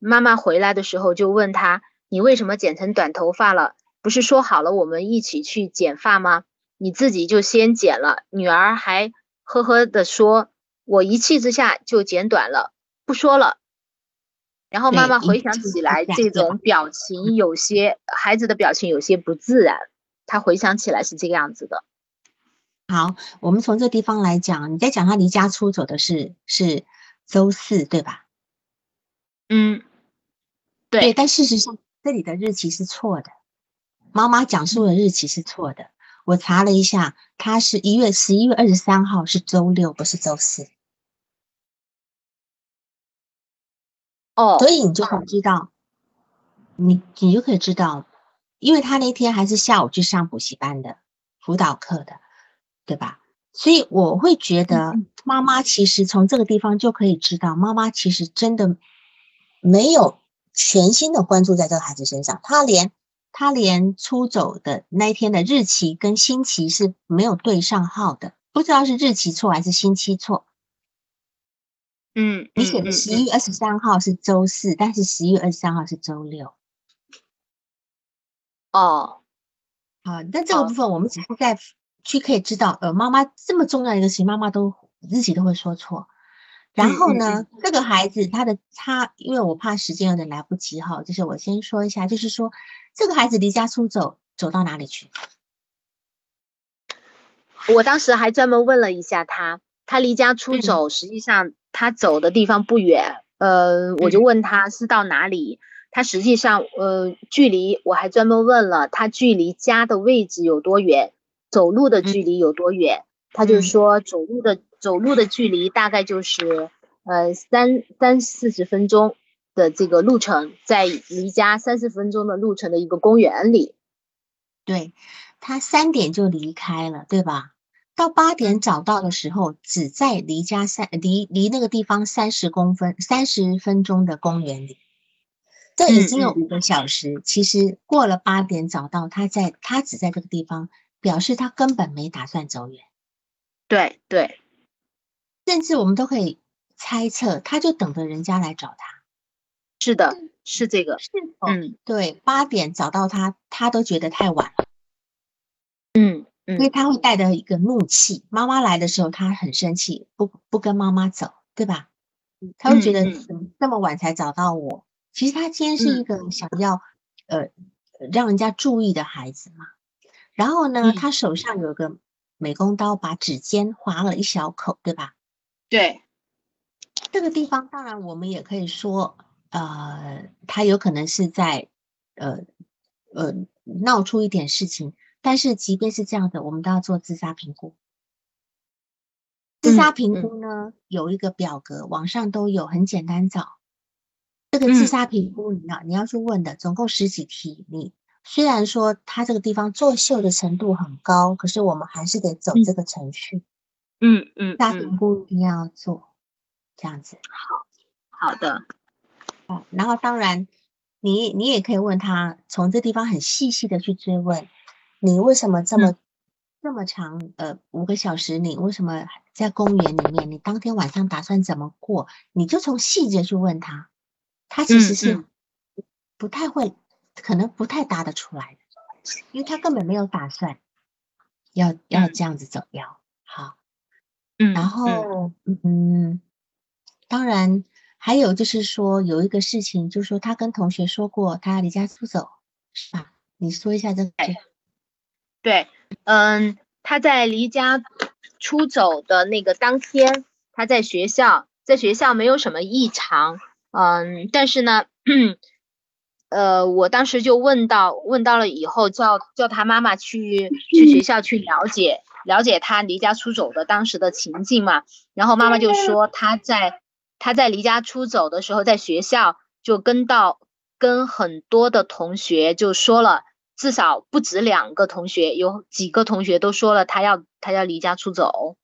妈妈回来的时候就问他：“你为什么剪成短头发了？不是说好了我们一起去剪发吗？你自己就先剪了。”女儿还呵呵的说：“我一气之下就剪短了，不说了。”然后妈妈回想起来，这种表情有些孩子的表情有些不自然。她回想起来是这个样子的。好，我们从这地方来讲，你在讲他离家出走的事是周四，对吧？嗯，对。但事实上这里的日期是错的，妈妈讲述的日期是错的。我查了一下，他是一月十一月二十三号是周六，不是周四。哦，所以你就可以知道，你你就可以知道，因为他那天还是下午去上补习班的辅导课的。对吧？所以我会觉得，妈妈其实从这个地方就可以知道，妈妈其实真的没有全心的关注在这个孩子身上。他连他连出走的那一天的日期跟星期是没有对上号的，不知道是日期错还是星期错。嗯，你写的十一月二十三号是周四，但是十一月二十三号是周六。哦，好，那这个部分我们只是在。去可以知道，呃，妈妈这么重要一个事情，妈妈都自己都会说错。然后呢，这个孩子他的他，因为我怕时间有点来不及哈，就是我先说一下，就是说这个孩子离家出走，走到哪里去？我当时还专门问了一下他，他离家出走，实际上他走的地方不远，呃，我就问他是到哪里，他实际上呃距离我还专门问了他距离家的位置有多远。走路的距离有多远？他就说走路的走路的距离大概就是呃三三四十分钟的这个路程，在离家三四分钟的路程的一个公园里。对他三点就离开了，对吧？到八点找到的时候，只在离家三离离那个地方三十公分三十分钟的公园里。这已经有五个小时。其实过了八点找到他，在他只在这个地方。表示他根本没打算走远，对对，甚至我们都可以猜测，他就等着人家来找他。是的，是这个，是嗯，对，八点找到他，他都觉得太晚了。嗯嗯，所以他会带着一个怒气，妈妈来的时候他很生气，不不跟妈妈走，对吧？他会觉得怎么这么晚才找到我？其实他今天是一个想要呃让人家注意的孩子嘛。然后呢，他手上有个美工刀，把指尖划了一小口，对吧？对，这个地方当然我们也可以说，呃，他有可能是在呃呃闹出一点事情。但是即便是这样的，我们都要做自杀评估。自杀评估呢，有一个表格，网上都有，很简单找。这个自杀评估，你要你要去问的，总共十几题，你。虽然说他这个地方作秀的程度很高，可是我们还是得走这个程序。嗯嗯，大评估一定要做，这样子。好好的。哦，然后当然，你你也可以问他，从这地方很细细的去追问，你为什么这么这么长？呃，五个小时，你为什么在公园里面？你当天晚上打算怎么过？你就从细节去问他，他其实是不太会。可能不太答得出来的，因为他根本没有打算要要这样子走要好，嗯，然后嗯，当然还有就是说有一个事情，就是说他跟同学说过他要离家出走，是吧？你说一下这个。对，嗯，他在离家出走的那个当天，他在学校，在学校没有什么异常，嗯，但是呢，呃，我当时就问到，问到了以后，叫叫他妈妈去去学校去了解了解他离家出走的当时的情境嘛，然后妈妈就说他在他在离家出走的时候，在学校就跟到跟很多的同学就说了。至少不止两个同学，有几个同学都说了他要他要离家出走，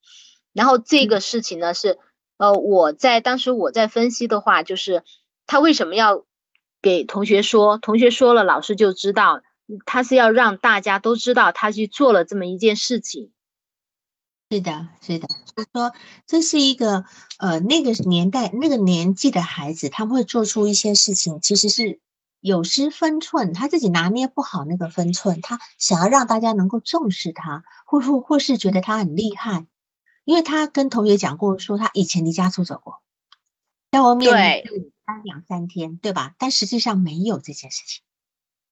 然后这个事情呢是，呃，我在当时我在分析的话，就是他为什么要给同学说，同学说了，老师就知道，他是要让大家都知道他去做了这么一件事情。是的，是的，就是说这是一个呃那个年代那个年纪的孩子，他们会做出一些事情，其实是。有失分寸，他自己拿捏不好那个分寸，他想要让大家能够重视他，或或或是觉得他很厉害，因为他跟同学讲过，说他以前离家出走过，在外面待两三天，对吧？但实际上没有这件事情。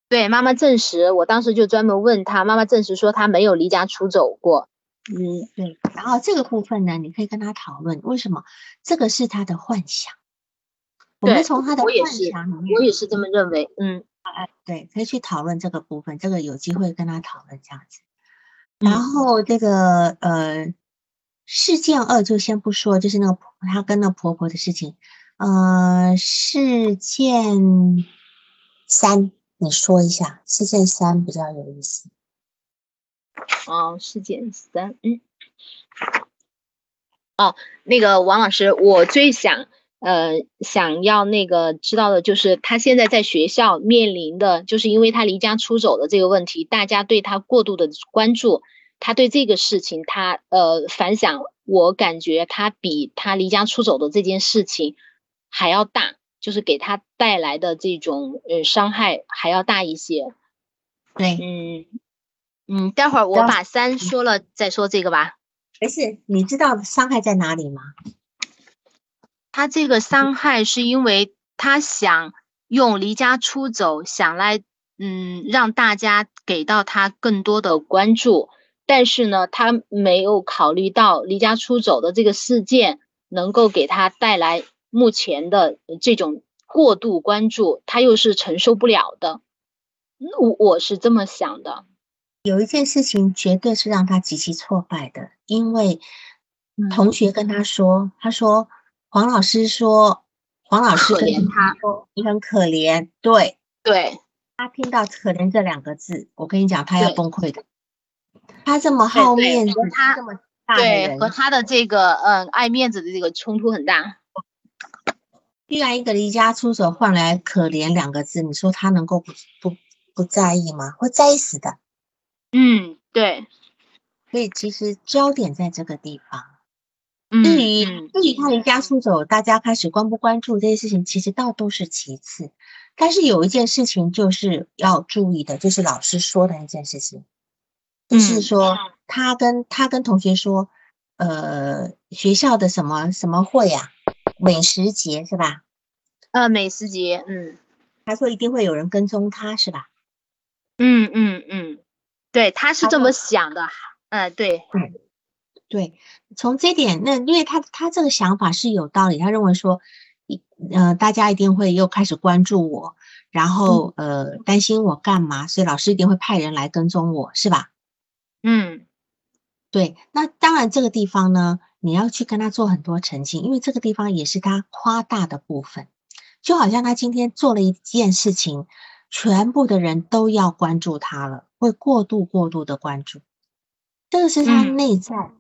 对，妈妈证实，我当时就专门问他，妈妈证实说他没有离家出走过。嗯，对。然后这个部分呢，你可以跟他讨论，为什么这个是他的幻想。我们从他的幻想里面，我也是这么认为。嗯，哎，对，可以去讨论这个部分，这个有机会跟他讨论这样子。然后这个呃，事件二就先不说，就是那个他跟那婆婆的事情。呃，事件三，你说一下，事件三比较有意思。哦，事件三，嗯，哦，那个王老师，我最想。呃，想要那个知道的就是他现在在学校面临的，就是因为他离家出走的这个问题，大家对他过度的关注，他对这个事情，他呃反响，我感觉他比他离家出走的这件事情还要大，就是给他带来的这种呃伤害还要大一些。对，嗯嗯，待会儿我把三说了再说这个吧。没事，你知道伤害在哪里吗？他这个伤害是因为他想用离家出走，想来嗯让大家给到他更多的关注，但是呢，他没有考虑到离家出走的这个事件能够给他带来目前的这种过度关注，他又是承受不了的。我我是这么想的。有一件事情绝对是让他极其挫败的，因为同学跟他说，他说。黄老师说：“黄老师可怜他你很可怜，对对。他听到‘可怜’这两个字，我跟你讲，他要崩溃的。他这么好面子，他这么大对和他的这个嗯爱面子的这个冲突很大。居然一个离家出走换来‘可怜’两个字，你说他能够不不不在意吗？会在意死的。嗯，对。所以其实焦点在这个地方。”至于至于他离家出走，大家开始关不关注这些事情，其实倒都是其次。但是有一件事情就是要注意的，就是老师说的那件事情，就是说他跟他跟同学说，呃，学校的什么什么会呀，美食节是吧？呃，美食节，嗯，他说一定会有人跟踪他，是吧？嗯嗯嗯，对，他是这么想的，嗯，对。对，从这点，那因为他他这个想法是有道理，他认为说，一呃，大家一定会又开始关注我，然后呃，担心我干嘛，所以老师一定会派人来跟踪我，是吧？嗯，对，那当然这个地方呢，你要去跟他做很多澄清，因为这个地方也是他夸大的部分，就好像他今天做了一件事情，全部的人都要关注他了，会过度过度的关注，这个是他内在。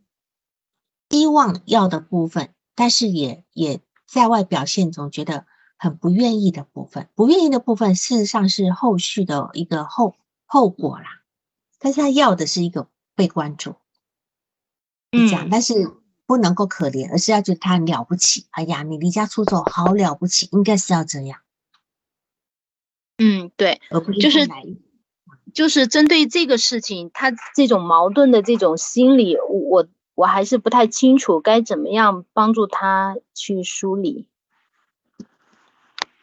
希望要的部分，但是也也在外表现中觉得很不愿意的部分，不愿意的部分，事实上是后续的一个后后果啦。但是他要的是一个被关注，这样，但是不能够可怜，而是要觉得他很了不起。哎呀，你离家出走，好了不起，应该是要这样。嗯，对，而不是就是就是针对这个事情，他这种矛盾的这种心理，我。我还是不太清楚该怎么样帮助他去梳理。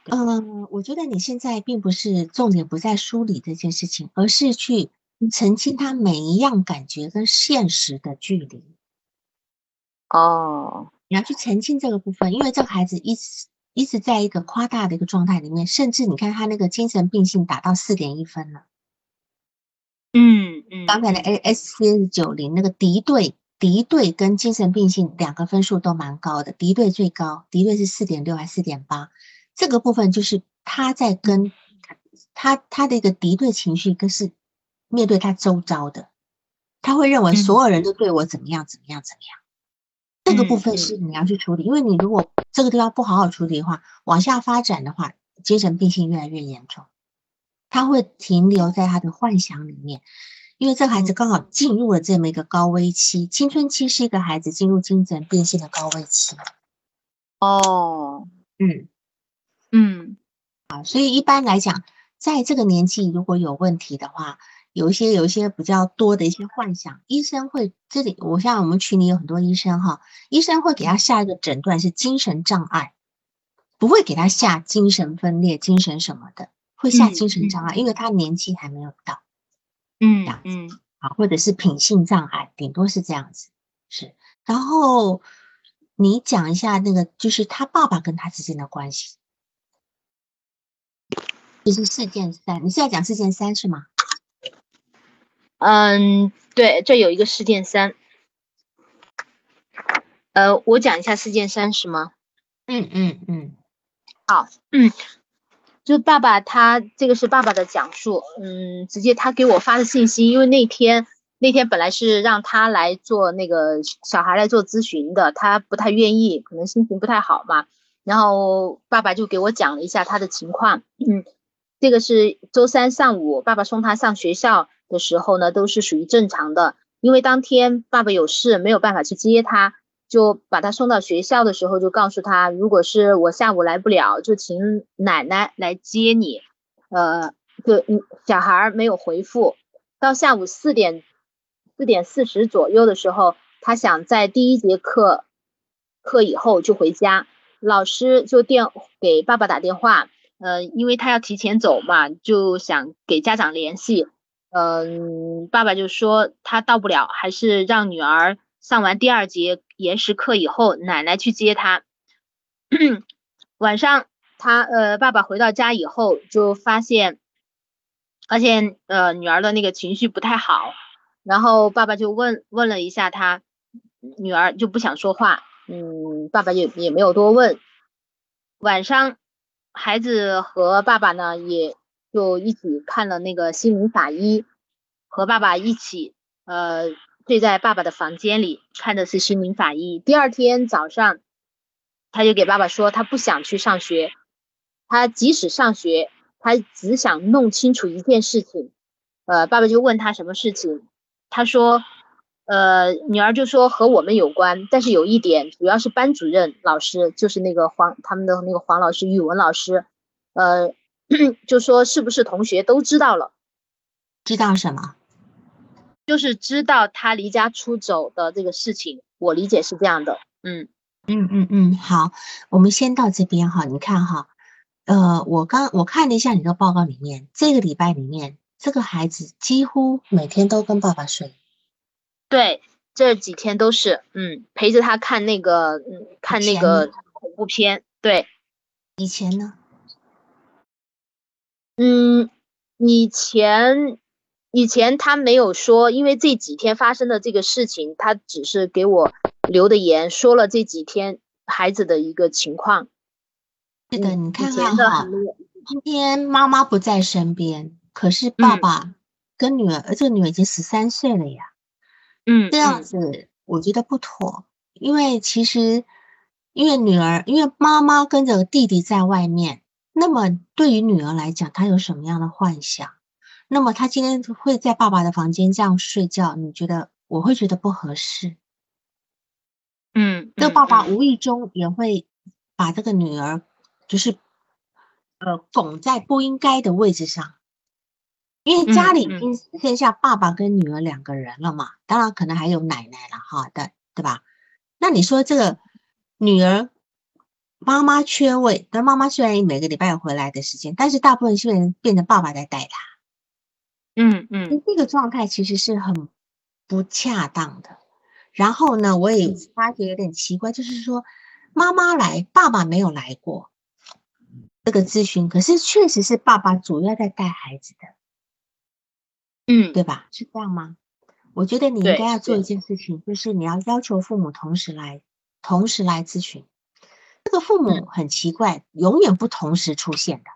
嗯，我觉得你现在并不是重点不在梳理这件事情，而是去澄清他每一样感觉跟现实的距离。哦，你要去澄清这个部分，因为这个孩子一直一直在一个夸大的一个状态里面，甚至你看他那个精神病性达到四点一分了。嗯嗯，刚才的 A S C S 九零那个敌对，敌对跟精神病性两个分数都蛮高的，敌对最高，敌对是四点六还是四点八？这个部分就是他在跟他他的一个敌对情绪，跟是面对他周遭的，他会认为所有人都对我怎么样怎么样怎么样。这个部分是你要去处理，因为你如果这个地方不好好处理的话，往下发展的话，精神病性越来越严重，他会停留在他的幻想里面，因为这个孩子刚好进入了这么一个高危期，青春期是一个孩子进入精神变性的高危期。哦，嗯。嗯。啊，所以一般来讲，在这个年纪如果有问题的话，有一些有一些比较多的一些幻想，医生会这里，我像我们群里有很多医生哈，医生会给他下一个诊断是精神障碍，不会给他下精神分裂、精神什么的，会下精神障碍，因为他年纪还没有到，嗯这样子嗯啊，或者是品性障碍，顶多是这样子。是，然后你讲一下那个，就是他爸爸跟他之间的关系，就是事件三，你是要讲事件三是吗？嗯，对，这有一个事件三。呃，我讲一下事件三是吗？嗯嗯嗯，好嗯，就爸爸他这个是爸爸的讲述，嗯，直接他给我发的信息，因为那天那天本来是让他来做那个小孩来做咨询的，他不太愿意，可能心情不太好嘛。然后爸爸就给我讲了一下他的情况，嗯，这个是周三上午爸爸送他上学校的时候呢，都是属于正常的，因为当天爸爸有事没有办法去接他，就把他送到学校的时候，就告诉他，如果是我下午来不了，就请奶奶来接你。呃，就，小孩没有回复。到下午四点四点四十左右的时候，他想在第一节课课以后就回家，老师就电给爸爸打电话，呃，因为他要提前走嘛，就想给家长联系。嗯，爸爸就说他到不了，还是让女儿上完第二节延时课以后，奶奶去接他。晚上他呃，爸爸回到家以后就发现，发现呃女儿的那个情绪不太好，然后爸爸就问问了一下他，女儿就不想说话，嗯，爸爸也也没有多问。晚上孩子和爸爸呢也就一起看了那个心灵法医，和爸爸一起呃睡在爸爸的房间里看的是心灵法医。第二天早上，他就给爸爸说他不想去上学，他即使上学，他只想弄清楚一件事情。呃，爸爸就问他什么事情，他说，呃，女儿就说和我们有关，但是有一点，主要是班主任老师，就是那个黄他们的那个黄老师，语文老师，呃，就说是不是同学都知道了。知道什么？就是知道他离家出走的这个事情，我理解是这样的。嗯嗯嗯嗯，好，我们先到这边哈。你看哈，呃，我刚我看了一下你的报告里面，这个礼拜里面，这个孩子几乎每天都跟爸爸睡。对，这几天都是嗯陪着他看那个嗯看那个恐怖片。对，以前呢？嗯，以前以前他没有说，因为这几天发生的这个事情，他只是给我留的言，说了这几天孩子的一个情况。是的，嗯你看看哈今天妈妈不在身边，可是爸嗯爸跟女儿，呃这个女儿已经十三岁了呀。嗯这样嗯子我觉得不妥，因为其实因为女儿，因为妈妈跟着弟弟在外面，那么对于女儿来讲，她有什么样的幻想？那么他今天会在爸爸的房间这样睡觉，你觉得我会觉得不合适。嗯，这个嗯嗯爸爸无意中也会把这个女儿，就是呃拱在不应该的位置上，因为家里已经只剩下爸爸跟女儿两个人了嘛，当然可能还有奶奶了哈的，对吧？那你说这个女儿妈妈缺位，但妈妈虽然每个礼拜有回来的时间，但是大部分是变变成爸爸在带她。嗯嗯，这个状态其实是很不恰当的。然后呢，我也发觉有点奇怪，就是说妈妈来，爸爸没有来过这个咨询，可是确实是爸爸主要在带孩子的，嗯，对吧？是这样吗？我觉得你应该要做一件事情，就是你要要求父母同时来，同时来咨询。这个父母很奇怪，永远不同时出现的。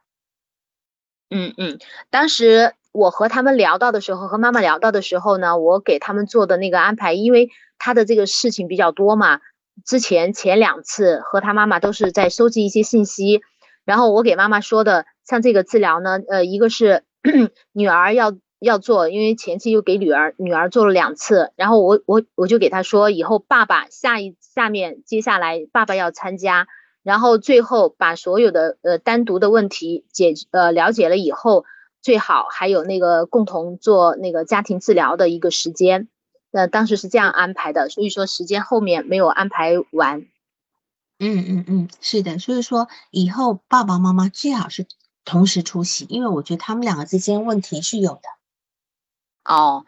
嗯嗯，当时我和他们聊到的时候，和妈妈聊到的时候呢，我给他们做的那个安排，因为他的这个事情比较多嘛，之前前两次和他妈妈都是在收集一些信息，然后我给妈妈说的，像这个治疗呢，呃，一个是 女儿要要做，因为前期又给女儿女儿做了两次，然后我我我就给他说，以后爸爸下一下面接下来爸爸要参加。然后最后把所有的呃单独的问题解呃了解了以后，最好还有那个共同做那个家庭治疗的一个时间，那当时是这样安排的，所以说时间后面没有安排完。嗯嗯嗯，是的，所以说以后爸爸妈妈最好是同时出席，因为我觉得他们两个之间问题是有的。哦，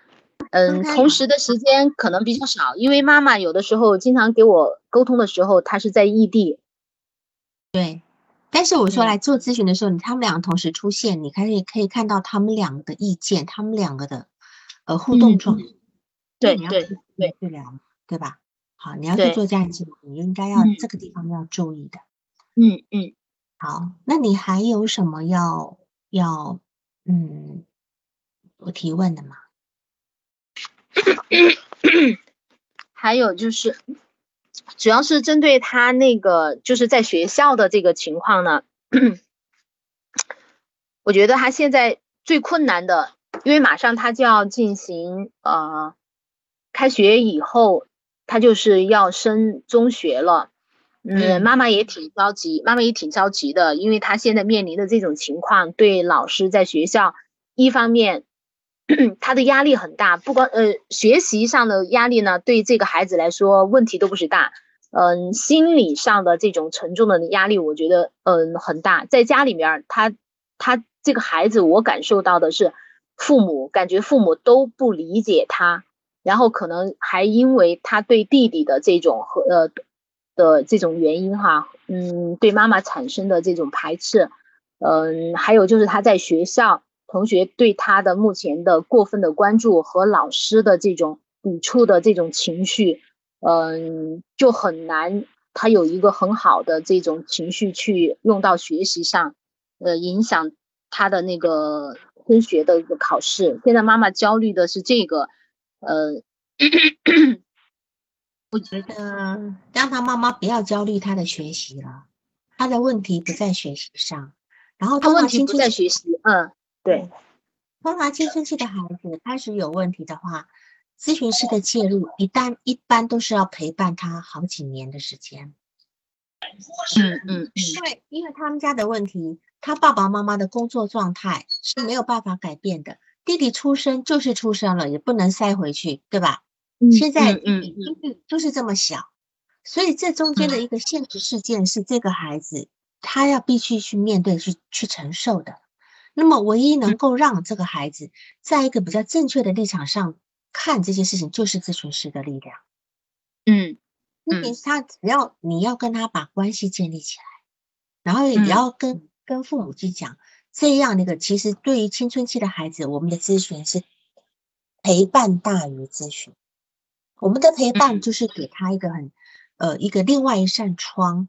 嗯，同时的时间可能比较少，因为妈妈有的时候经常给我沟通的时候，她是在异地。对，但是我说来做咨询的时候，你他们两个同时出现，你可以可以看到他们两个的意见，他们两个的呃互动状。对对对，治疗对吧？好，你要去做这样子，你应该要这个地方要注意的。嗯嗯，好，那你还有什么要要嗯我提问的吗？还有就是。主要是针对他那个就是在学校的这个情况呢，我觉得他现在最困难的，因为马上他就要进行呃开学以后，他就是要升中学了，嗯，妈妈也挺着急，妈妈也挺着急的，因为他现在面临的这种情况，对老师在学校一方面 他的压力很大，不光呃学习上的压力呢，对这个孩子来说问题都不是大。嗯，心理上的这种沉重的压力，我觉得嗯很大。在家里面，他他这个孩子，我感受到的是，父母感觉父母都不理解他，然后可能还因为他对弟弟的这种和呃的这种原因哈，嗯，对妈妈产生的这种排斥，嗯，还有就是他在学校同学对他的目前的过分的关注和老师的这种抵触的这种情绪。嗯，就很难，他有一个很好的这种情绪去用到学习上，呃，影响他的那个升学的一个考试。现在妈妈焦虑的是这个，呃，我觉得让他妈妈不要焦虑他的学习了，他的问题不在学习上，然后他问题不在学习，嗯，对，通常青春期的孩子开始有问题的话。咨询师的介入，一旦一般都是要陪伴他好几年的时间。嗯嗯，因为因为他们家的问题，他爸爸妈妈的工作状态是没有办法改变的。弟弟出生就是出生了，也不能塞回去，对吧？现在弟弟就是就是这么小，所以这中间的一个现实事件是这个孩子他要必须去面对、去去承受的。那么，唯一能够让这个孩子在一个比较正确的立场上。看这些事情就是咨询师的力量，嗯，因为他只要你要跟他把关系建立起来，然后也要跟。跟父母去讲这样的一个，其实对于青春期的孩子，我们的咨询是陪伴大于咨询，我们的陪伴就。是给他一个很呃一个另外一扇窗，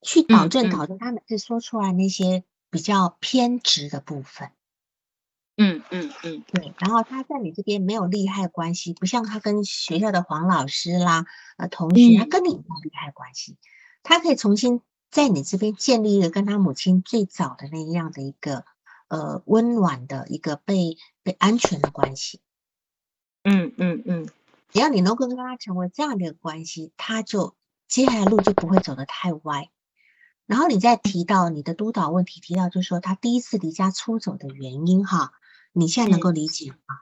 去保证保证他每次说出来那些比较偏执的部分。嗯嗯嗯，对，然后他在你这边没有利害关系，不像他跟学校的黄老师啦、呃同学，他跟你没有利害关系，他可以重新在你这边建立一个跟他母亲最早的那样的一个呃温暖的一个被被安全的关系。嗯嗯嗯，只要你能够跟他成为这样的一个关系，他就接下来路就不会走得太歪。然后你再提到你的督导问题，提到就是说他第一次离家出走的原因哈。你现在能够理解吗？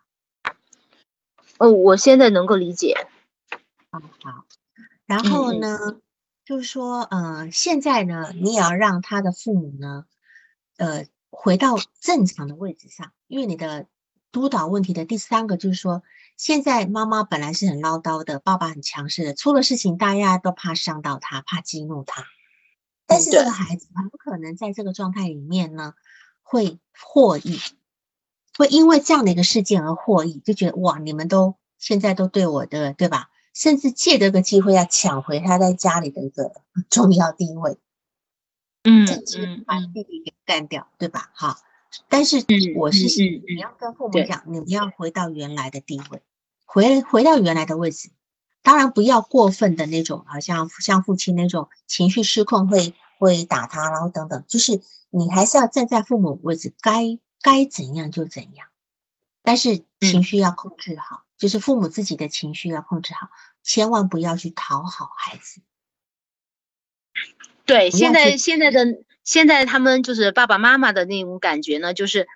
哦，我现在能够理解。好，好。然后呢，就是说，呃，现在呢，你也要让他的父母呢，呃，回到正常的位置上，因为你的督导问题的第三个就是说，现在妈妈本来是很唠叨的，爸爸很强势的，出了事情大家都怕伤到他，怕激怒他。但是这个孩子很可能在这个状态里面呢，会获益，会因为这样的一个事件而获益，就觉得哇，你们都现在都对我的，对吧？甚至借这个机会要抢回他在家里的一个重要地位，嗯嗯，把弟弟给干掉，对吧？好。但是我是你要跟父母讲，你们要回到原来的地位，回回到原来的位置。当然不要过分的那种，好像像父亲那种情绪失控会会打他，然后等等。就是你还是要站在父母位置，该该怎样就怎样。但是情绪要控制好，就是父母自己的情绪要控制好，千万不要去讨好孩子。对，现在现在的。现在他们就是爸爸妈妈的那种感觉呢，就是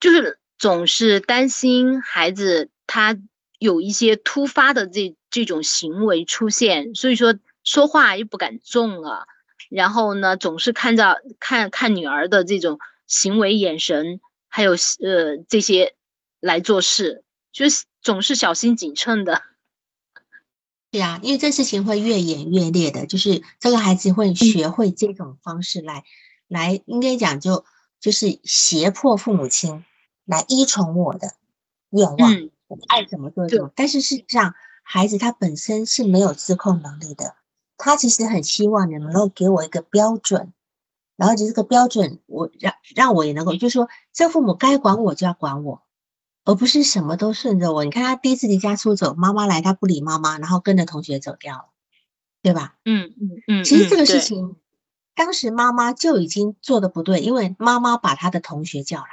就是总是担心孩子他有一些突发的这这种行为出现，所以说说话又不敢重了，然后呢总是看着看看女儿的这种行为眼神，还有呃这些来做事，就是总是小心谨慎的。对啊，因为这事情会越演越烈的，就是这个孩子会学会这种方式来。来，应该讲就就是胁迫父母亲来依从我的愿望，我爱怎么做就。但是事实上，孩子他本身是没有自控能力的，他其实很希望你能够给我一个标准，然后就这个标准，我让让我也能够，就是说，这父母该管我就要管我，而不是什么都顺着我。你看他第一次离家出走，妈妈来他不理妈妈，然后跟着同学走掉了，对吧？嗯嗯嗯。其实这个事情。当时妈妈就已经做的不对，因为妈妈把他的同学叫来，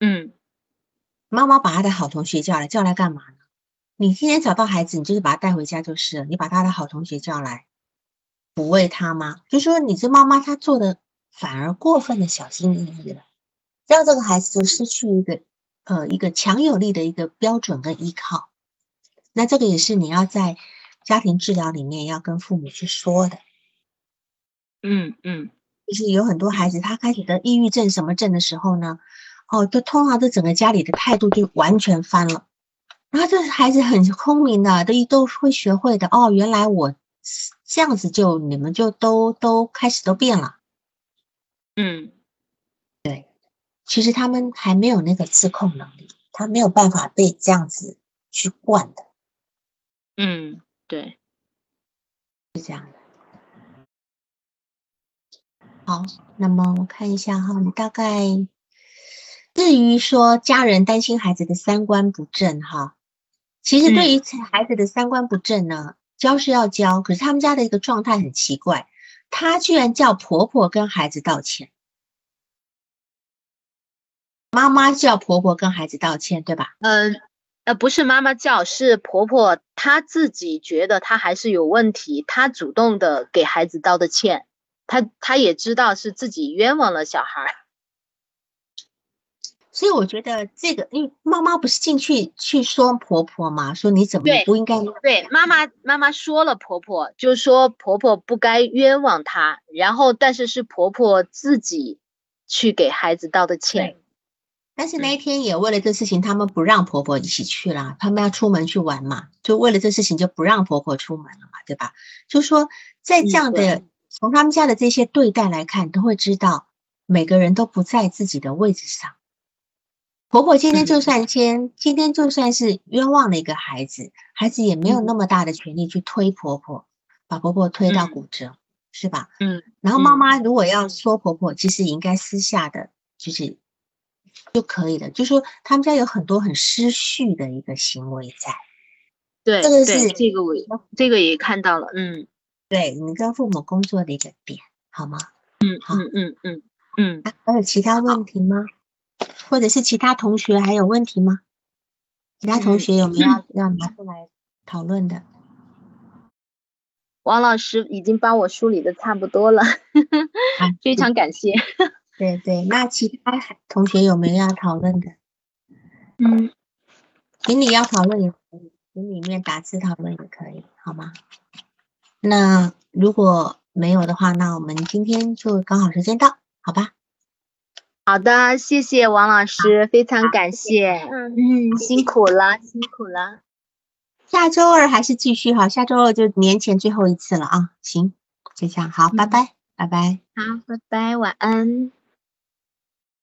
嗯，妈妈把他的好同学叫来，叫来干嘛呢？你今天找到孩子，你就是把他带回家就是了。你把他的好同学叫来，抚慰他吗？就说你这妈妈她做的反而过分的小心翼翼了，让这个孩子就失去一个呃一个强有力的一个标准跟依靠。那这个也是你要在家庭治疗里面要跟父母去说的。嗯嗯，就是有很多孩子，他开始得抑郁症什么症的时候呢，哦，就通常这整个家里的态度就完全翻了。然后这孩子很聪明的，都都会学会的。哦，原来我这样子，就你们就都都开始都变了。嗯，对，其实他们还没有那个自控能力，他没有办法被这样子去惯的。嗯，对，是这样的。好，那么我看一下哈，你大概至于说家人担心孩子的三观不正哈，其实对于孩子的三观不正呢，教是要教，可是他们家的一个状态很奇怪，她居然叫婆婆跟孩子道歉，妈妈叫婆婆跟孩子道歉，对吧？嗯，呃，不是妈妈叫，是婆婆她自己觉得她还是有问题，她主动的给孩子道的歉。她她也知道是自己冤枉了小孩，所以我觉得这个，因为妈妈不是进去去说婆婆嘛，说你怎么不应该？对，妈妈妈妈说了婆婆，就说婆婆不该冤枉她，然后但是是婆婆自己去给孩子道的歉。但是那一天也为了这事情，他们不让婆婆一起去了，他们要出门去玩嘛，就为了这事情就不让婆婆出门了嘛，对吧？就说在这样的。从他们家的这些对待来看，都会知道每个人都不在自己的位置上。婆婆今天就算先，今天就算是冤枉了一个孩子，孩子也没有那么大的权利去推婆婆，把婆婆推到骨折，是吧？嗯。然后妈妈如果要说婆婆，其实也应该私下的，就是就可以了。就说他们家有很多很失序的一个行为在。对，这个是这个我这个也看到了，嗯。对你跟父母工作的一个点，好吗？嗯，好，嗯嗯嗯嗯。还有其他问题吗？或者是其他同学还有问题吗？其他同学有没有要拿出来讨论的？王老师已经帮我梳理的差不多了，非常感谢。对对，那其他同学有没有要讨论的？嗯，群里要讨论也可以，群里面打字讨论也可以，好吗？那如果没有的话，那我们今天就刚好时间到，好吧？好的，谢谢王老师，非常感谢。嗯，嗯，辛苦了，辛苦了。下周二还是继续哈，下周二就年前最后一次了啊。行，就这样，好，拜拜，拜拜。好，拜拜，晚安。